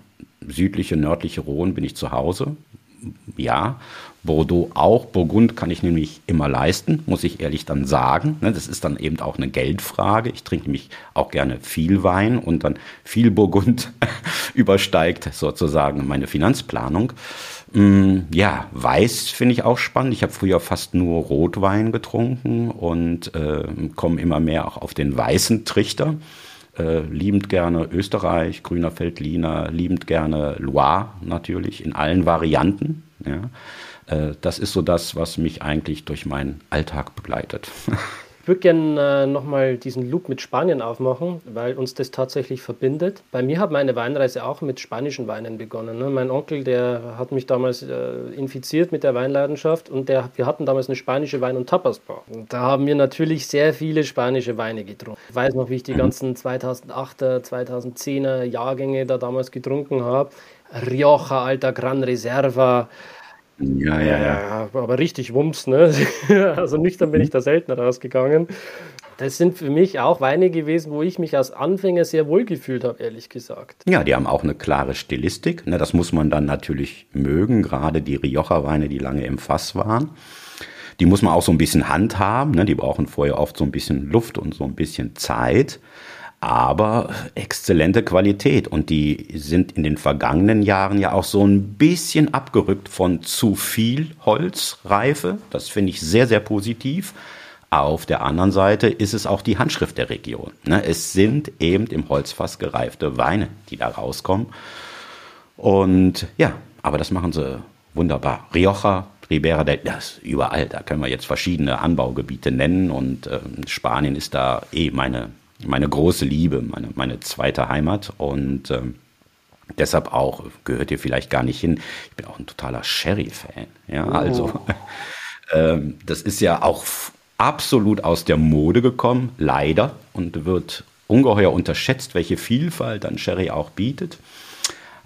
südliche, nördliche Rhone bin ich zu Hause. Ja, Bordeaux auch. Burgund kann ich nämlich immer leisten, muss ich ehrlich dann sagen. Ne, das ist dann eben auch eine Geldfrage. Ich trinke nämlich auch gerne viel Wein und dann viel Burgund [laughs] übersteigt sozusagen meine Finanzplanung. Mm, ja, Weiß finde ich auch spannend. Ich habe früher fast nur Rotwein getrunken und äh, komme immer mehr auch auf den weißen Trichter äh, liebend gerne Österreich, Grüner Feldliner, liebend gerne Loire natürlich in allen Varianten. Ja. Äh, das ist so das, was mich eigentlich durch meinen Alltag begleitet. [laughs] Ich würde gerne äh, nochmal diesen Loop mit Spanien aufmachen, weil uns das tatsächlich verbindet. Bei mir hat meine Weinreise auch mit spanischen Weinen begonnen. Ne? Mein Onkel, der hat mich damals äh, infiziert mit der Weinleidenschaft und der, wir hatten damals eine spanische Wein- und Tapasbar. Und da haben wir natürlich sehr viele spanische Weine getrunken. Ich weiß noch, wie ich die ganzen 2008er, 2010er Jahrgänge da damals getrunken habe. Rioja, Alta Gran Reserva, ja, ja, ja. Aber richtig Wumms, ne? [laughs] also nüchtern bin ich da selten rausgegangen. Das sind für mich auch Weine gewesen, wo ich mich als Anfänger sehr wohl gefühlt habe, ehrlich gesagt. Ja, die haben auch eine klare Stilistik. Ne? Das muss man dann natürlich mögen, gerade die Rioja-Weine, die lange im Fass waren. Die muss man auch so ein bisschen handhaben. Ne? Die brauchen vorher oft so ein bisschen Luft und so ein bisschen Zeit aber exzellente Qualität. Und die sind in den vergangenen Jahren ja auch so ein bisschen abgerückt von zu viel Holzreife. Das finde ich sehr, sehr positiv. Auf der anderen Seite ist es auch die Handschrift der Region. Ne? Es sind eben im Holzfass gereifte Weine, die da rauskommen. Und ja, aber das machen sie wunderbar. Rioja, Ribera del, das überall. Da können wir jetzt verschiedene Anbaugebiete nennen und äh, Spanien ist da eh meine, meine große Liebe, meine, meine zweite Heimat und äh, deshalb auch gehört ihr vielleicht gar nicht hin. Ich bin auch ein totaler Sherry-Fan. Ja, oh. also [laughs] äh, das ist ja auch absolut aus der Mode gekommen, leider, und wird ungeheuer unterschätzt, welche Vielfalt dann Sherry auch bietet.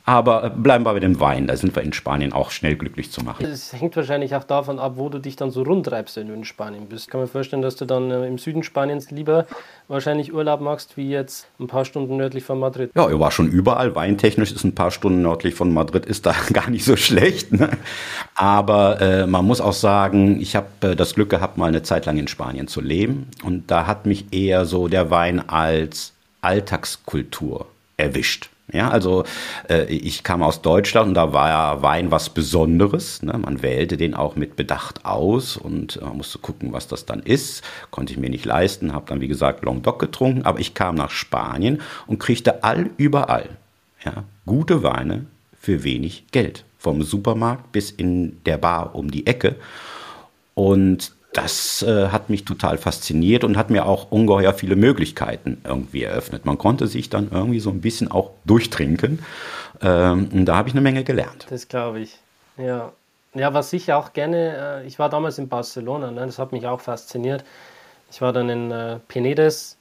Aber bleiben wir bei dem Wein, da sind wir in Spanien auch schnell glücklich zu machen. Es hängt wahrscheinlich auch davon ab, wo du dich dann so rundtreibst, wenn du in Spanien bist. Kann man vorstellen, dass du dann äh, im Süden Spaniens lieber wahrscheinlich Urlaub machst, wie jetzt ein paar Stunden nördlich von Madrid. Ja, ich war schon überall. Weintechnisch ist ein paar Stunden nördlich von Madrid ist da [laughs] gar nicht so schlecht. Ne? Aber äh, man muss auch sagen, ich habe äh, das Glück gehabt, mal eine Zeit lang in Spanien zu leben. Und da hat mich eher so der Wein als Alltagskultur erwischt. Ja, also äh, ich kam aus Deutschland und da war ja Wein was Besonderes. Ne? Man wählte den auch mit Bedacht aus und man äh, musste gucken, was das dann ist. Konnte ich mir nicht leisten, habe dann wie gesagt Languedoc getrunken, aber ich kam nach Spanien und kriegte all überall ja, gute Weine für wenig Geld. Vom Supermarkt bis in der Bar um die Ecke. Und das äh, hat mich total fasziniert und hat mir auch ungeheuer viele Möglichkeiten irgendwie eröffnet. Man konnte sich dann irgendwie so ein bisschen auch durchtrinken. Ähm, und da habe ich eine Menge gelernt. Das glaube ich. Ja. Ja, was ich auch gerne, äh, ich war damals in Barcelona, ne, das hat mich auch fasziniert. Ich war dann in äh, Penedes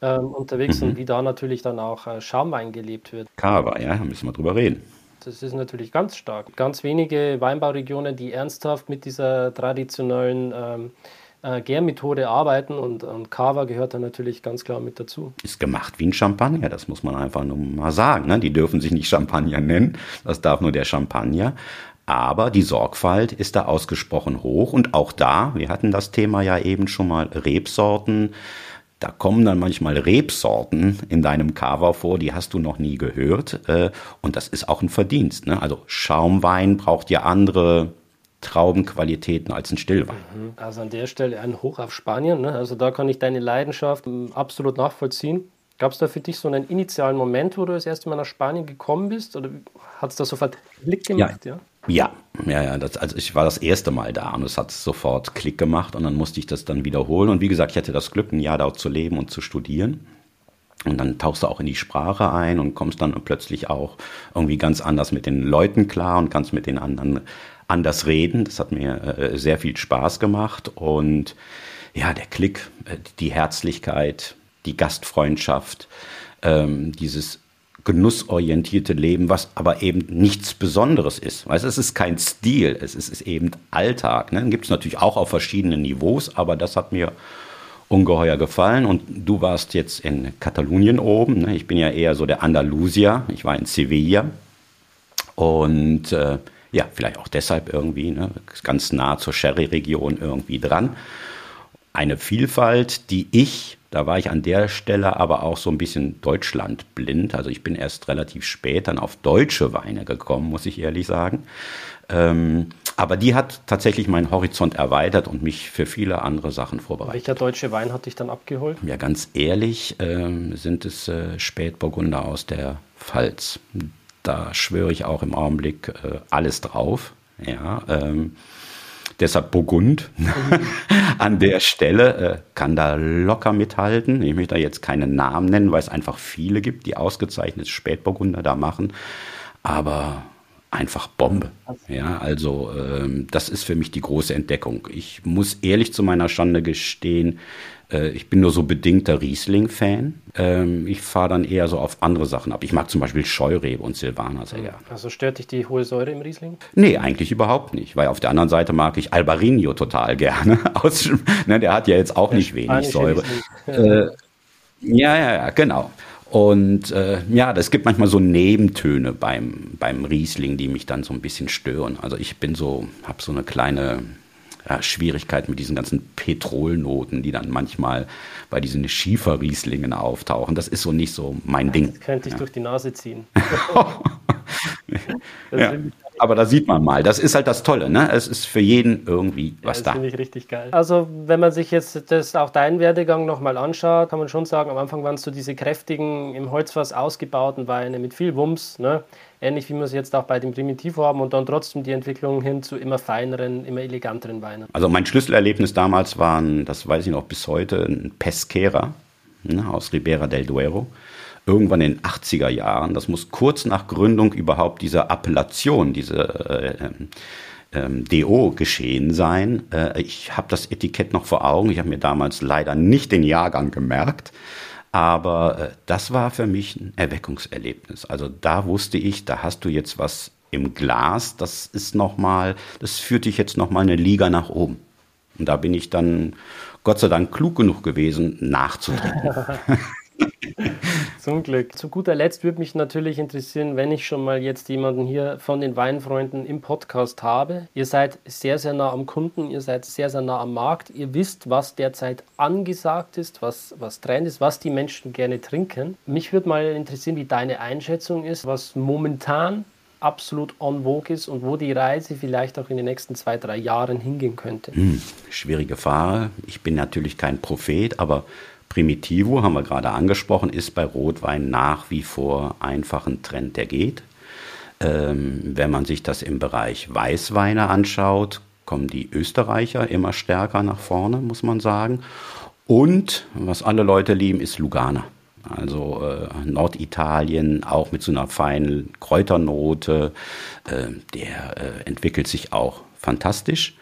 ähm, unterwegs mhm. und wie da natürlich dann auch äh, Schaumwein gelebt wird. Cava, ja, da müssen wir drüber reden. Das ist natürlich ganz stark. Ganz wenige Weinbauregionen, die ernsthaft mit dieser traditionellen ähm, äh, Gärmethode arbeiten und, und Cava gehört da natürlich ganz klar mit dazu. Ist gemacht wie ein Champagner, das muss man einfach nur mal sagen. Ne? Die dürfen sich nicht Champagner nennen, das darf nur der Champagner. Aber die Sorgfalt ist da ausgesprochen hoch und auch da, wir hatten das Thema ja eben schon mal, Rebsorten, da kommen dann manchmal Rebsorten in deinem Cava vor, die hast du noch nie gehört. Äh, und das ist auch ein Verdienst. Ne? Also Schaumwein braucht ja andere Traubenqualitäten als ein Stillwein. Mhm. Also an der Stelle ein Hoch auf Spanien. Ne? Also da kann ich deine Leidenschaft ähm, absolut nachvollziehen. Gab es da für dich so einen initialen Moment, wo du das erste Mal nach Spanien gekommen bist? Oder hat es da sofort Klick gemacht? Ja, ja, ja, ja das, also ich war das erste Mal da und es hat sofort Klick gemacht und dann musste ich das dann wiederholen. Und wie gesagt, ich hatte das Glück, ein Jahr dort zu leben und zu studieren. Und dann tauchst du auch in die Sprache ein und kommst dann plötzlich auch irgendwie ganz anders mit den Leuten klar und kannst mit den anderen anders reden. Das hat mir äh, sehr viel Spaß gemacht und ja, der Klick, äh, die Herzlichkeit, die Gastfreundschaft, ähm, dieses genussorientierte Leben, was aber eben nichts Besonderes ist. Weißt, es ist kein Stil, es ist, ist eben Alltag. Ne? Gibt es natürlich auch auf verschiedenen Niveaus, aber das hat mir ungeheuer gefallen. Und du warst jetzt in Katalonien oben. Ne? Ich bin ja eher so der Andalusier. Ich war in Sevilla. Und äh, ja, vielleicht auch deshalb irgendwie, ne? ganz nah zur Sherry-Region irgendwie dran. Eine Vielfalt, die ich da war ich an der Stelle aber auch so ein bisschen deutschlandblind. Also ich bin erst relativ spät dann auf deutsche Weine gekommen, muss ich ehrlich sagen. Ähm, aber die hat tatsächlich meinen Horizont erweitert und mich für viele andere Sachen vorbereitet. Welcher deutsche Wein hat dich dann abgeholt? Ja, ganz ehrlich ähm, sind es äh, Spätburgunder aus der Pfalz. Da schwöre ich auch im Augenblick äh, alles drauf. Ja, ähm, Deshalb Burgund mhm. [laughs] an der Stelle äh, kann da locker mithalten. Ich möchte da jetzt keinen Namen nennen, weil es einfach viele gibt, die ausgezeichnet Spätburgunder da machen. Aber einfach Bombe. Ja, also ähm, das ist für mich die große Entdeckung. Ich muss ehrlich zu meiner Schande gestehen, äh, ich bin nur so bedingter Riesling-Fan. Ähm, ich fahre dann eher so auf andere Sachen ab. Ich mag zum Beispiel Scheurebe und Silvaner sehr gerne. Also stört dich die hohe Säure im Riesling? Nee, eigentlich überhaupt nicht. Weil auf der anderen Seite mag ich Albarino total [laughs] gerne. Aus, ne, der hat ja jetzt auch nicht wenig Säure. Äh, ja, ja, ja, genau. Und äh, ja, es gibt manchmal so Nebentöne beim, beim Riesling, die mich dann so ein bisschen stören. Also ich bin so, habe so eine kleine ja, Schwierigkeit mit diesen ganzen Petrolnoten, die dann manchmal bei diesen Schieferrieslingen auftauchen. Das ist so nicht so mein Ding. Das könnte ich ja. durch die Nase ziehen. [laughs] ja. Aber da sieht man mal, das ist halt das Tolle, ne? Es ist für jeden irgendwie was das da. Das finde ich richtig geil. Also, wenn man sich jetzt das auch deinen Werdegang nochmal anschaut, kann man schon sagen, am Anfang waren es so diese kräftigen, im Holzfass ausgebauten Weine mit viel Wumms, ne? Ähnlich wie wir es jetzt auch bei dem Primitivo haben und dann trotzdem die Entwicklung hin zu immer feineren, immer eleganteren Weinen. Also mein Schlüsselerlebnis damals waren, das weiß ich noch bis heute, ein Pesquera ne, aus Ribera del Duero irgendwann in den 80er Jahren, das muss kurz nach Gründung überhaupt dieser Appellation, diese äh, ähm, DO geschehen sein. Äh, ich habe das Etikett noch vor Augen, ich habe mir damals leider nicht den Jahrgang gemerkt. Aber äh, das war für mich ein Erweckungserlebnis. Also da wusste ich, da hast du jetzt was im Glas, das ist noch mal, das führt dich jetzt noch mal eine Liga nach oben. Und da bin ich dann Gott sei Dank klug genug gewesen, nachzutrinken. [laughs] Zum Glück. Zu guter Letzt würde mich natürlich interessieren, wenn ich schon mal jetzt jemanden hier von den Weinfreunden im Podcast habe. Ihr seid sehr, sehr nah am Kunden, ihr seid sehr, sehr nah am Markt. Ihr wisst, was derzeit angesagt ist, was, was Trend ist, was die Menschen gerne trinken. Mich würde mal interessieren, wie deine Einschätzung ist, was momentan absolut on vogue ist und wo die Reise vielleicht auch in den nächsten zwei, drei Jahren hingehen könnte? Hm, schwierige Frage. Ich bin natürlich kein Prophet, aber Primitivo, haben wir gerade angesprochen, ist bei Rotwein nach wie vor einfach ein Trend, der geht. Ähm, wenn man sich das im Bereich Weißweine anschaut, kommen die Österreicher immer stärker nach vorne, muss man sagen. Und was alle Leute lieben, ist Lugana. Also äh, Norditalien, auch mit so einer feinen Kräuternote, äh, der äh, entwickelt sich auch fantastisch.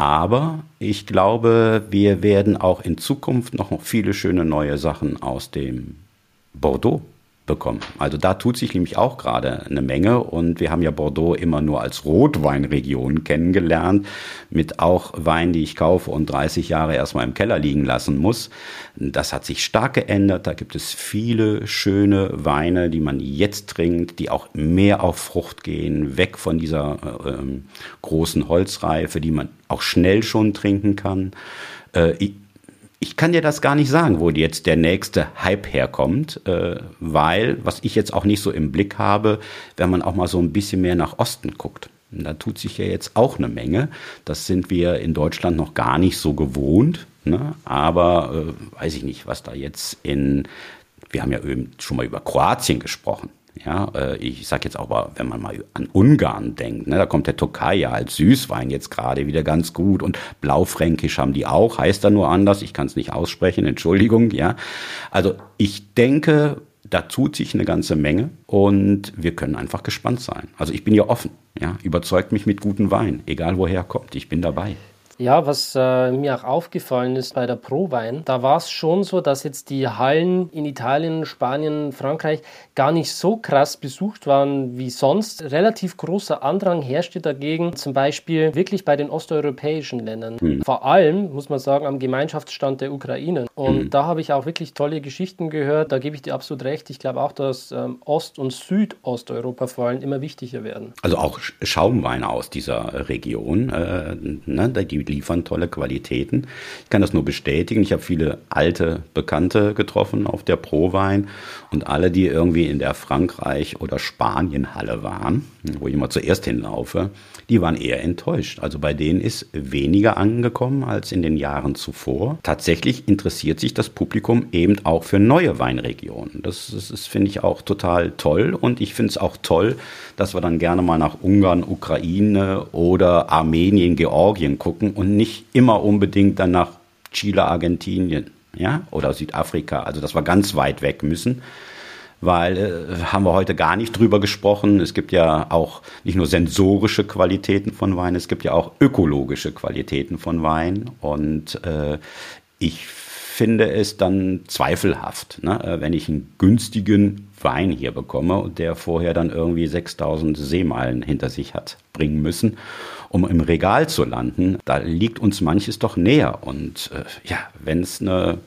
Aber ich glaube, wir werden auch in Zukunft noch viele schöne neue Sachen aus dem Bordeaux bekommen. Also da tut sich nämlich auch gerade eine Menge und wir haben ja Bordeaux immer nur als Rotweinregion kennengelernt, mit auch Wein, die ich kaufe und 30 Jahre erstmal im Keller liegen lassen muss. Das hat sich stark geändert. Da gibt es viele schöne Weine, die man jetzt trinkt, die auch mehr auf Frucht gehen, weg von dieser äh, ähm, großen Holzreife, die man auch schnell schon trinken kann. Äh, ich kann dir das gar nicht sagen, wo jetzt der nächste Hype herkommt, äh, weil, was ich jetzt auch nicht so im Blick habe, wenn man auch mal so ein bisschen mehr nach Osten guckt. Da tut sich ja jetzt auch eine Menge. Das sind wir in Deutschland noch gar nicht so gewohnt. Ne? Aber äh, weiß ich nicht, was da jetzt in, wir haben ja schon mal über Kroatien gesprochen. Ja, äh, ich sage jetzt aber, wenn man mal an Ungarn denkt, ne, da kommt der Tokaja als Süßwein jetzt gerade wieder ganz gut und Blaufränkisch haben die auch, heißt da nur anders, ich kann es nicht aussprechen, Entschuldigung, ja. Also ich denke, da tut sich eine ganze Menge und wir können einfach gespannt sein. Also ich bin ja offen, ja, überzeugt mich mit guten Wein, egal woher kommt, ich bin dabei. Ja, was äh, mir auch aufgefallen ist bei der Prowein, da war es schon so, dass jetzt die Hallen in Italien, Spanien, Frankreich gar nicht so krass besucht waren wie sonst. Relativ großer Andrang herrschte dagegen, zum Beispiel wirklich bei den osteuropäischen Ländern. Mhm. Vor allem, muss man sagen, am Gemeinschaftsstand der Ukraine. Und mhm. da habe ich auch wirklich tolle Geschichten gehört. Da gebe ich dir absolut recht. Ich glaube auch, dass ähm, Ost- und Südosteuropa vor allem immer wichtiger werden. Also auch Schaumweine aus dieser Region, äh, ne, die liefern tolle Qualitäten. Ich kann das nur bestätigen. Ich habe viele alte Bekannte getroffen auf der Prowein und alle, die irgendwie in der Frankreich- oder Spanien-Halle waren, wo ich immer zuerst hinlaufe, die waren eher enttäuscht. Also bei denen ist weniger angekommen als in den Jahren zuvor. Tatsächlich interessiert sich das Publikum eben auch für neue Weinregionen. Das, das, das finde ich auch total toll und ich finde es auch toll, dass wir dann gerne mal nach Ungarn, Ukraine oder Armenien, Georgien gucken und nicht immer unbedingt dann nach Chile, Argentinien, ja, oder Südafrika, also dass wir ganz weit weg müssen, weil äh, haben wir heute gar nicht drüber gesprochen. Es gibt ja auch nicht nur sensorische Qualitäten von Wein, es gibt ja auch ökologische Qualitäten von Wein. Und äh, ich finde es dann zweifelhaft, ne, äh, wenn ich einen günstigen Wein hier bekomme der vorher dann irgendwie 6000 Seemeilen hinter sich hat bringen müssen um im Regal zu landen, da liegt uns manches doch näher. Und äh, ja, wenn es eine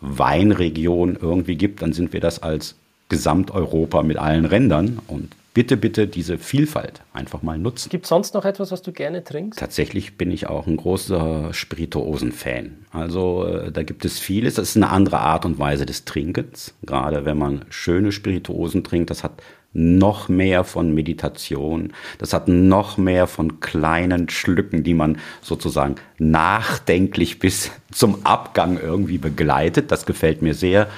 Weinregion irgendwie gibt, dann sind wir das als Gesamteuropa mit allen Rändern. Und bitte, bitte diese Vielfalt einfach mal nutzen. Gibt es sonst noch etwas, was du gerne trinkst? Tatsächlich bin ich auch ein großer Spirituosen-Fan. Also äh, da gibt es vieles. Das ist eine andere Art und Weise des Trinkens. Gerade wenn man schöne Spirituosen trinkt, das hat noch mehr von Meditation. Das hat noch mehr von kleinen Schlücken, die man sozusagen nachdenklich bis zum Abgang irgendwie begleitet. Das gefällt mir sehr.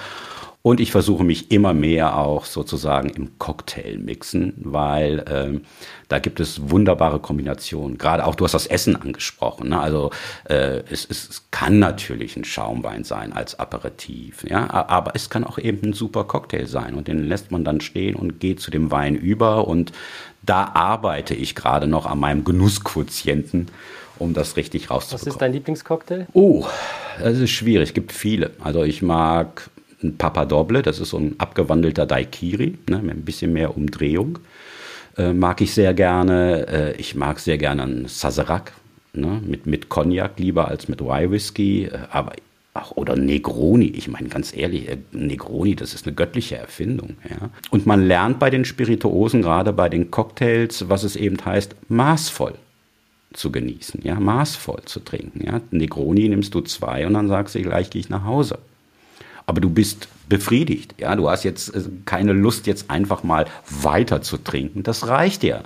Und ich versuche mich immer mehr auch sozusagen im Cocktail mixen, weil äh, da gibt es wunderbare Kombinationen. Gerade auch, du hast das Essen angesprochen. Ne? Also äh, es, es kann natürlich ein Schaumwein sein als Aperitif, ja, aber es kann auch eben ein super Cocktail sein und den lässt man dann stehen und geht zu dem Wein über und da arbeite ich gerade noch an meinem Genussquotienten um das richtig rauszubekommen. Was ist dein Lieblingscocktail? Oh, das ist schwierig. Es gibt viele. Also ich mag ein Papadoble, das ist so ein abgewandelter Daikiri, ne, mit ein bisschen mehr Umdrehung. Äh, mag ich sehr gerne. Äh, ich mag sehr gerne einen Sazerac, ne, mit, mit Cognac lieber als mit Rye Whisky. Äh, aber Ach, oder Negroni. Ich meine, ganz ehrlich, äh, Negroni, das ist eine göttliche Erfindung. Ja? Und man lernt bei den Spirituosen, gerade bei den Cocktails, was es eben heißt, maßvoll zu genießen, ja, maßvoll zu trinken. Ja? Negroni nimmst du zwei und dann sagst du, gleich gehe ich nach Hause aber du bist befriedigt. Ja, du hast jetzt äh, keine Lust, jetzt einfach mal weiter zu trinken. Das reicht dir.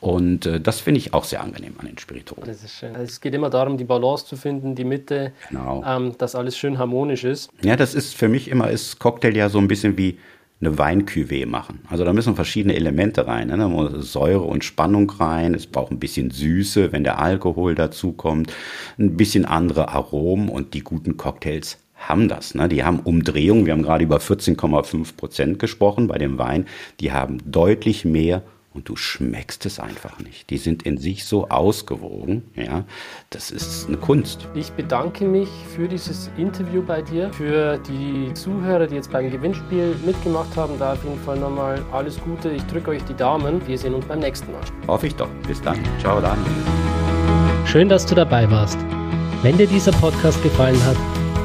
Und äh, das finde ich auch sehr angenehm an den Spirituosen. Das ist schön. Also es geht immer darum, die Balance zu finden, die Mitte, genau. ähm, dass alles schön harmonisch ist. Ja, das ist für mich immer, ist Cocktail ja so ein bisschen wie eine Weinküve machen. Also da müssen verschiedene Elemente rein. Ne? Da muss Säure und Spannung rein. Es braucht ein bisschen Süße, wenn der Alkohol dazu kommt. Ein bisschen andere Aromen und die guten Cocktails haben das. Ne? Die haben Umdrehungen, wir haben gerade über 14,5 Prozent gesprochen bei dem Wein, die haben deutlich mehr und du schmeckst es einfach nicht. Die sind in sich so ausgewogen, ja, das ist eine Kunst. Ich bedanke mich für dieses Interview bei dir, für die Zuhörer, die jetzt beim Gewinnspiel mitgemacht haben, da auf jeden Fall nochmal alles Gute. Ich drücke euch die Daumen. Wir sehen uns beim nächsten Mal. Hoffe ich doch. Bis dann. Ciao, dann. Schön, dass du dabei warst. Wenn dir dieser Podcast gefallen hat,